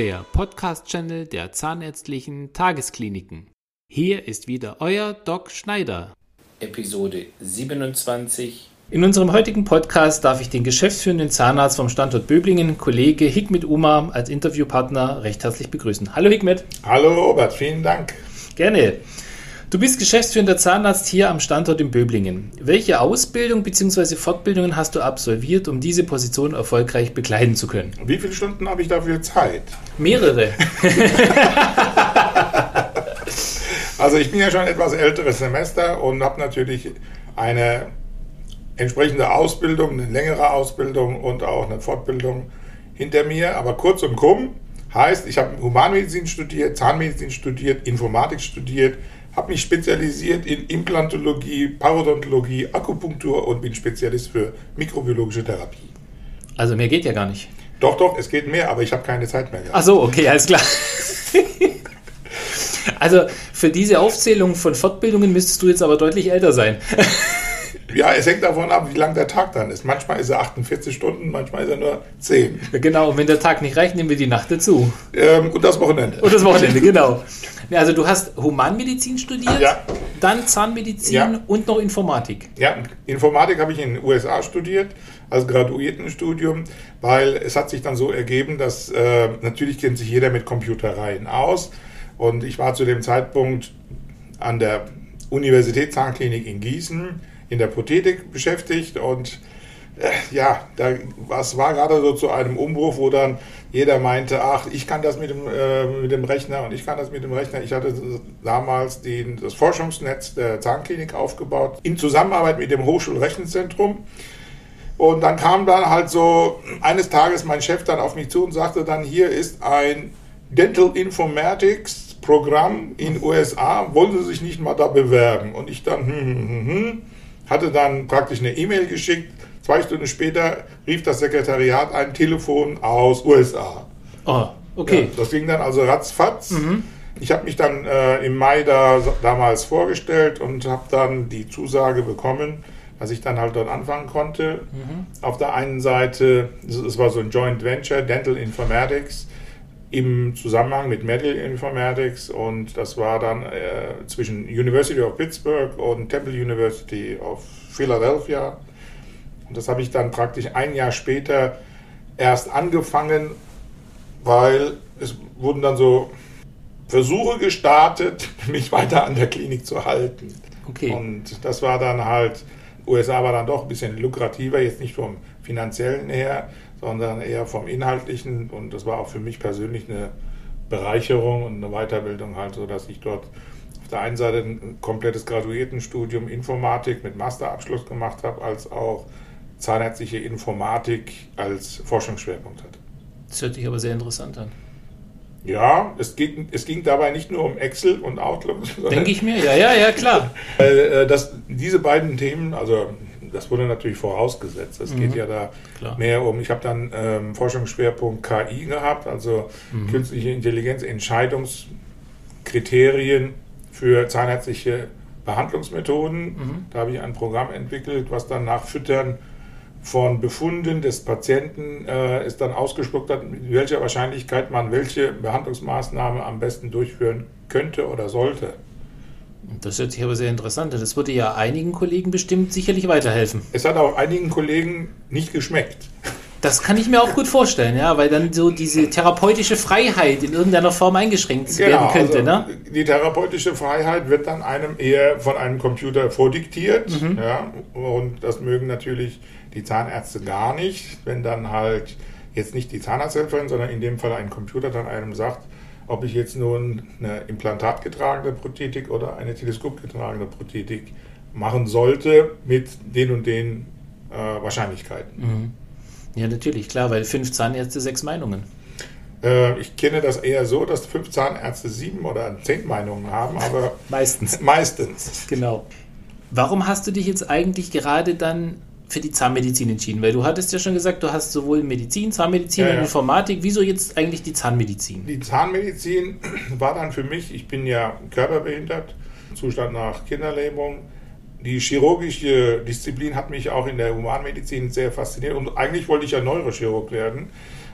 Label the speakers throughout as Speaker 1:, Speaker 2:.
Speaker 1: der Podcast-Channel der Zahnärztlichen Tageskliniken. Hier ist wieder euer Doc Schneider.
Speaker 2: Episode 27.
Speaker 1: In unserem heutigen Podcast darf ich den geschäftsführenden Zahnarzt vom Standort Böblingen, Kollege Hikmet Umar, als Interviewpartner recht herzlich begrüßen. Hallo Hikmet.
Speaker 3: Hallo Robert, vielen Dank.
Speaker 1: Gerne. Du bist geschäftsführender Zahnarzt hier am Standort in Böblingen. Welche Ausbildung bzw. Fortbildungen hast du absolviert, um diese Position erfolgreich bekleiden zu können?
Speaker 3: Wie viele Stunden habe ich dafür Zeit?
Speaker 1: Mehrere.
Speaker 3: also ich bin ja schon etwas älteres Semester und habe natürlich eine entsprechende Ausbildung, eine längere Ausbildung und auch eine Fortbildung hinter mir. Aber kurz und krumm heißt, ich habe Humanmedizin studiert, Zahnmedizin studiert, Informatik studiert, habe mich spezialisiert in Implantologie, Parodontologie, Akupunktur und bin Spezialist für mikrobiologische Therapie.
Speaker 1: Also mehr geht ja gar nicht.
Speaker 3: Doch, doch, es geht mehr, aber ich habe keine Zeit mehr
Speaker 1: gehabt. Ach so, okay, alles klar. also für diese Aufzählung von Fortbildungen müsstest du jetzt aber deutlich älter sein.
Speaker 3: Ja, es hängt davon ab, wie lang der Tag dann ist. Manchmal ist er 48 Stunden, manchmal ist er nur 10.
Speaker 1: Genau, und wenn der Tag nicht reicht, nehmen wir die Nacht dazu.
Speaker 3: Ähm, und das Wochenende.
Speaker 1: Und das Wochenende, genau. Also du hast Humanmedizin studiert,
Speaker 3: ja.
Speaker 1: dann Zahnmedizin ja. und noch Informatik.
Speaker 3: Ja, Informatik habe ich in den USA studiert, als Graduiertenstudium, weil es hat sich dann so ergeben, dass äh, natürlich kennt sich jeder mit Computereien aus. Und ich war zu dem Zeitpunkt an der Universität Zahnklinik in Gießen in der Prothetik beschäftigt und äh, ja, da, was war gerade so zu einem Umbruch, wo dann jeder meinte, ach, ich kann das mit dem, äh, mit dem Rechner und ich kann das mit dem Rechner. Ich hatte damals den, das Forschungsnetz der Zahnklinik aufgebaut in Zusammenarbeit mit dem Hochschulrechenzentrum. Und dann kam dann halt so eines Tages mein Chef dann auf mich zu und sagte dann, hier ist ein Dental Informatics Programm in USA, wollen Sie sich nicht mal da bewerben? Und ich dann, hm, hm, hm, hm hatte dann praktisch eine E-Mail geschickt. Zwei Stunden später rief das Sekretariat ein Telefon aus USA.
Speaker 1: Oh, okay. Ja,
Speaker 3: das ging dann also ratzfatz. Mhm. Ich habe mich dann äh, im Mai da damals vorgestellt und habe dann die Zusage bekommen, dass ich dann halt dort anfangen konnte. Mhm. Auf der einen Seite, es war so ein Joint Venture, Dental Informatics im Zusammenhang mit Medical Informatics und das war dann äh, zwischen University of Pittsburgh und Temple University of Philadelphia. Und das habe ich dann praktisch ein Jahr später erst angefangen, weil es wurden dann so Versuche gestartet, mich weiter an der Klinik zu halten.
Speaker 1: Okay.
Speaker 3: Und das war dann halt, USA war dann doch ein bisschen lukrativer, jetzt nicht vom finanziellen her, sondern eher vom Inhaltlichen. Und das war auch für mich persönlich eine Bereicherung und eine Weiterbildung halt so, dass ich dort auf der einen Seite ein komplettes Graduiertenstudium Informatik mit Masterabschluss gemacht habe, als auch zahnärztliche Informatik als Forschungsschwerpunkt hatte.
Speaker 1: Das hört sich aber sehr interessant an.
Speaker 3: Ja, es ging, es ging dabei nicht nur um Excel und Outlook.
Speaker 1: Denke ich mir, ja, ja, ja, klar.
Speaker 3: Äh, dass diese beiden Themen, also das wurde natürlich vorausgesetzt. Es mhm. geht ja da Klar. mehr um, ich habe dann ähm, Forschungsschwerpunkt KI gehabt, also mhm. künstliche Intelligenz, Entscheidungskriterien für zahnärztliche Behandlungsmethoden. Mhm. Da habe ich ein Programm entwickelt, was dann nach Füttern von Befunden des Patienten äh, es dann ausgespuckt hat, mit welcher Wahrscheinlichkeit man welche Behandlungsmaßnahme am besten durchführen könnte oder sollte.
Speaker 1: Das hört sich aber sehr interessant an. Das würde ja einigen Kollegen bestimmt sicherlich weiterhelfen.
Speaker 3: Es hat auch einigen Kollegen nicht geschmeckt.
Speaker 1: Das kann ich mir auch gut vorstellen, ja, weil dann so diese therapeutische Freiheit in irgendeiner Form eingeschränkt genau, werden könnte. Also ne?
Speaker 3: Die therapeutische Freiheit wird dann einem eher von einem Computer vordiktiert. Mhm. Ja, und das mögen natürlich die Zahnärzte gar nicht, wenn dann halt jetzt nicht die Zahnarzthelferin, sondern in dem Fall ein Computer dann einem sagt, ob ich jetzt nun eine implantatgetragene Prothetik oder eine teleskopgetragene Prothetik machen sollte mit den und den äh, Wahrscheinlichkeiten.
Speaker 1: Mhm. Ja, natürlich, klar, weil fünf Zahnärzte sechs Meinungen.
Speaker 3: Äh, ich kenne das eher so, dass fünf Zahnärzte sieben oder zehn Meinungen haben, aber
Speaker 1: meistens.
Speaker 3: Meistens.
Speaker 1: Genau. Warum hast du dich jetzt eigentlich gerade dann für die Zahnmedizin entschieden? Weil du hattest ja schon gesagt, du hast sowohl Medizin, Zahnmedizin ja, ja. und Informatik. Wieso jetzt eigentlich die Zahnmedizin?
Speaker 3: Die Zahnmedizin war dann für mich, ich bin ja körperbehindert, Zustand nach Kinderlähmung. Die chirurgische Disziplin hat mich auch in der Humanmedizin sehr fasziniert und eigentlich wollte ich ja Neurochirurg werden.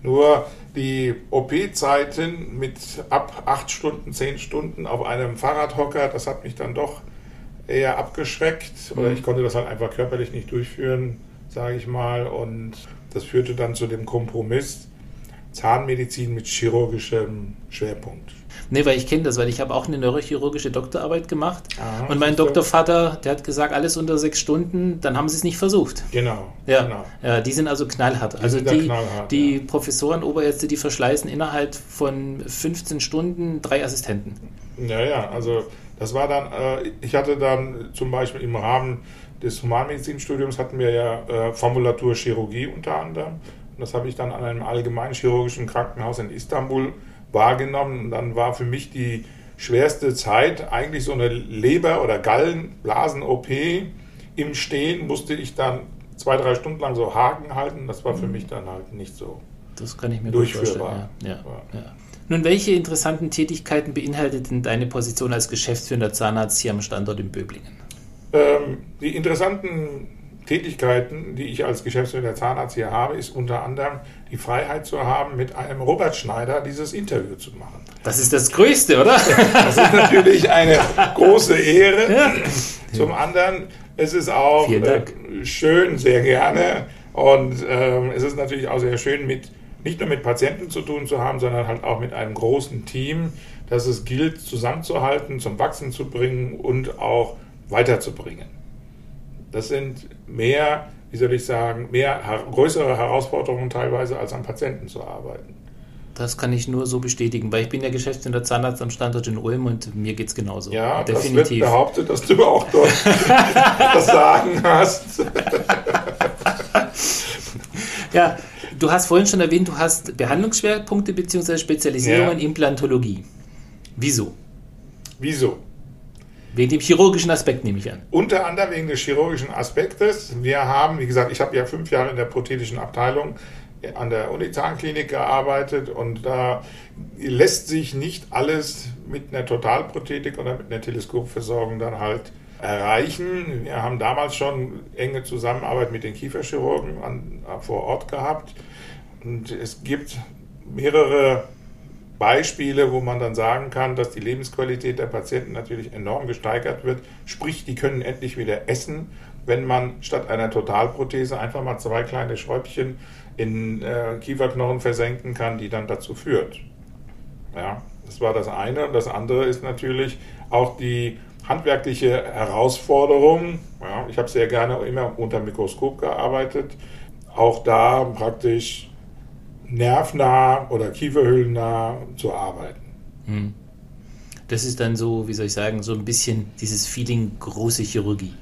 Speaker 3: Nur die OP-Zeiten mit ab acht Stunden, zehn Stunden auf einem Fahrradhocker, das hat mich dann doch eher abgeschreckt. Oder mhm. ich konnte das halt einfach körperlich nicht durchführen, sage ich mal. Und das führte dann zu dem Kompromiss Zahnmedizin mit chirurgischem Schwerpunkt.
Speaker 1: Nee, weil ich kenne das, weil ich habe auch eine neurochirurgische Doktorarbeit gemacht. Aha, und mein Doktorvater, der hat gesagt, alles unter sechs Stunden, dann haben sie es nicht versucht.
Speaker 3: Genau.
Speaker 1: Ja, genau. ja die sind also knallhart. Die also die, knallhart, die ja. Professoren, Oberärzte, die verschleißen innerhalb von 15 Stunden drei Assistenten.
Speaker 3: Ja, ja, also das war dann, äh, ich hatte dann zum Beispiel im Rahmen des Humanmedizinstudiums hatten wir ja äh, Formulaturchirurgie unter anderem. Das habe ich dann an einem allgemeinchirurgischen Krankenhaus in Istanbul wahrgenommen. Und dann war für mich die schwerste Zeit eigentlich so eine Leber- oder Gallenblasen-OP. Im Stehen musste ich dann zwei, drei Stunden lang so Haken halten. Das war für mhm. mich dann halt nicht so
Speaker 1: das kann ich mir durchführbar. Ja, ja, ja. Nun, welche interessanten Tätigkeiten beinhaltet denn deine Position als geschäftsführender Zahnarzt hier am Standort in Böblingen?
Speaker 3: Ähm, die interessanten Tätigkeiten, die ich als Geschäftsführer Zahnarzt hier habe, ist unter anderem die Freiheit zu haben, mit einem Robert Schneider dieses Interview zu machen.
Speaker 1: Das ist das Größte, oder?
Speaker 3: Das ist natürlich eine große Ehre. Ja. Zum anderen, es ist auch äh, schön, sehr gerne. Und äh, es ist natürlich auch sehr schön, mit, nicht nur mit Patienten zu tun zu haben, sondern halt auch mit einem großen Team, das es gilt, zusammenzuhalten, zum Wachsen zu bringen und auch weiterzubringen. Das sind mehr, wie soll ich sagen, mehr größere Herausforderungen teilweise, als am Patienten zu arbeiten.
Speaker 1: Das kann ich nur so bestätigen, weil ich bin ja Geschäftsführer Zahnarzt am Standort in Ulm und mir geht es genauso.
Speaker 3: Ja, definitiv. das wird behauptet, dass du auch dort das Sagen hast.
Speaker 1: ja, du hast vorhin schon erwähnt, du hast Behandlungsschwerpunkte bzw. Spezialisierung in Implantologie. Wieso?
Speaker 3: Wieso?
Speaker 1: Wegen dem chirurgischen Aspekt nehme ich an.
Speaker 3: Unter anderem wegen des chirurgischen Aspektes. Wir haben, wie gesagt, ich habe ja fünf Jahre in der prothetischen Abteilung an der Unizahnklinik gearbeitet und da lässt sich nicht alles mit einer Totalprothetik oder mit einer Teleskopversorgung dann halt erreichen. Wir haben damals schon enge Zusammenarbeit mit den Kieferchirurgen an, vor Ort gehabt und es gibt mehrere Beispiele, wo man dann sagen kann, dass die Lebensqualität der Patienten natürlich enorm gesteigert wird. Sprich, die können endlich wieder essen, wenn man statt einer Totalprothese einfach mal zwei kleine Schräubchen in äh, Kieferknochen versenken kann, die dann dazu führt. Ja, das war das eine. Und das andere ist natürlich auch die handwerkliche Herausforderung. Ja, ich habe sehr gerne immer unter Mikroskop gearbeitet. Auch da praktisch nervnah oder kieferhöhlennah zu arbeiten. Hm.
Speaker 1: Das ist dann so, wie soll ich sagen, so ein bisschen dieses Feeling große Chirurgie.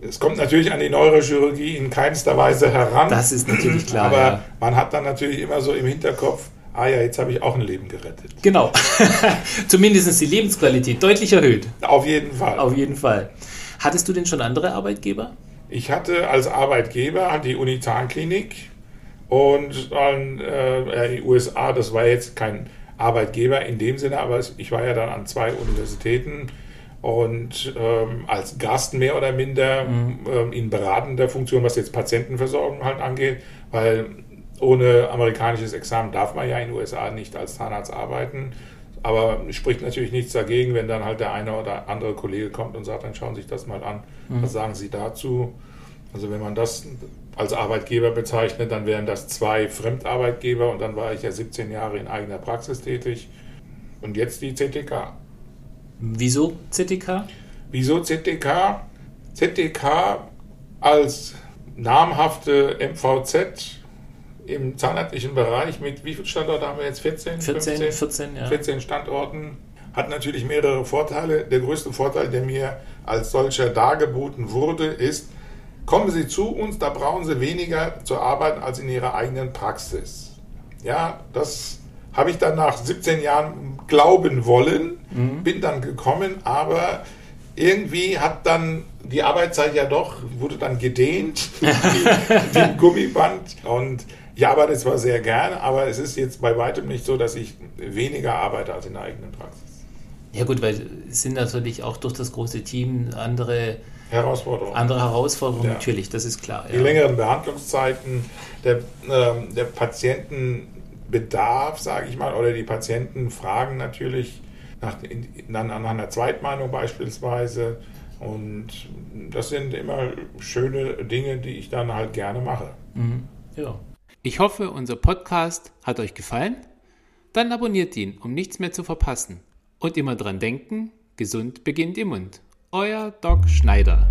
Speaker 3: Es kommt natürlich an die Neurochirurgie in keinster Weise heran.
Speaker 1: Das ist natürlich klar.
Speaker 3: Aber ja. man hat dann natürlich immer so im Hinterkopf, ah ja, jetzt habe ich auch ein Leben gerettet.
Speaker 1: Genau. Zumindest die Lebensqualität deutlich erhöht.
Speaker 3: Auf jeden Fall.
Speaker 1: Auf jeden Fall. Hattest du denn schon andere Arbeitgeber?
Speaker 3: Ich hatte als Arbeitgeber die Uni Zahnklinik und dann äh, die USA, das war jetzt kein Arbeitgeber in dem Sinne, aber ich war ja dann an zwei Universitäten und ähm, als Gast mehr oder minder mhm. ähm, in beratender Funktion, was jetzt Patientenversorgung halt angeht, weil ohne amerikanisches Examen darf man ja in den USA nicht als Zahnarzt arbeiten. Aber spricht natürlich nichts dagegen, wenn dann halt der eine oder andere Kollege kommt und sagt, dann schauen Sie sich das mal an. Mhm. Was sagen Sie dazu? Also wenn man das als Arbeitgeber bezeichnet, dann wären das zwei Fremdarbeitgeber und dann war ich ja 17 Jahre in eigener Praxis tätig. Und jetzt die ZTK.
Speaker 1: Wieso ZTK?
Speaker 3: Wieso ZTK? ZTK als namhafte MVZ im zahnärztlichen Bereich mit wie vielen Standorten haben wir jetzt? 14?
Speaker 1: 14, 15? 14, ja.
Speaker 3: 14 Standorten. Hat natürlich mehrere Vorteile. Der größte Vorteil, der mir als solcher dargeboten wurde, ist, Kommen Sie zu uns, da brauchen Sie weniger zu arbeiten als in Ihrer eigenen Praxis. Ja, das habe ich dann nach 17 Jahren glauben wollen, mhm. bin dann gekommen, aber irgendwie hat dann die Arbeitszeit ja doch, wurde dann gedehnt, wie Gummiband. Und ich arbeite zwar sehr gern, aber es ist jetzt bei weitem nicht so, dass ich weniger arbeite als in der eigenen Praxis.
Speaker 1: Ja gut, weil es sind natürlich auch durch das große Team andere
Speaker 3: Herausforderungen.
Speaker 1: Andere Herausforderungen, ja. natürlich, das ist klar.
Speaker 3: Die längeren Behandlungszeiten, der, äh, der Patientenbedarf, sage ich mal, oder die Patienten fragen natürlich nach, nach, nach einer Zweitmeinung beispielsweise. Und das sind immer schöne Dinge, die ich dann halt gerne mache.
Speaker 1: Mhm. Ja. Ich hoffe, unser Podcast hat euch gefallen. Dann abonniert ihn, um nichts mehr zu verpassen. Und immer dran denken, gesund beginnt im Mund. Euer Doc Schneider.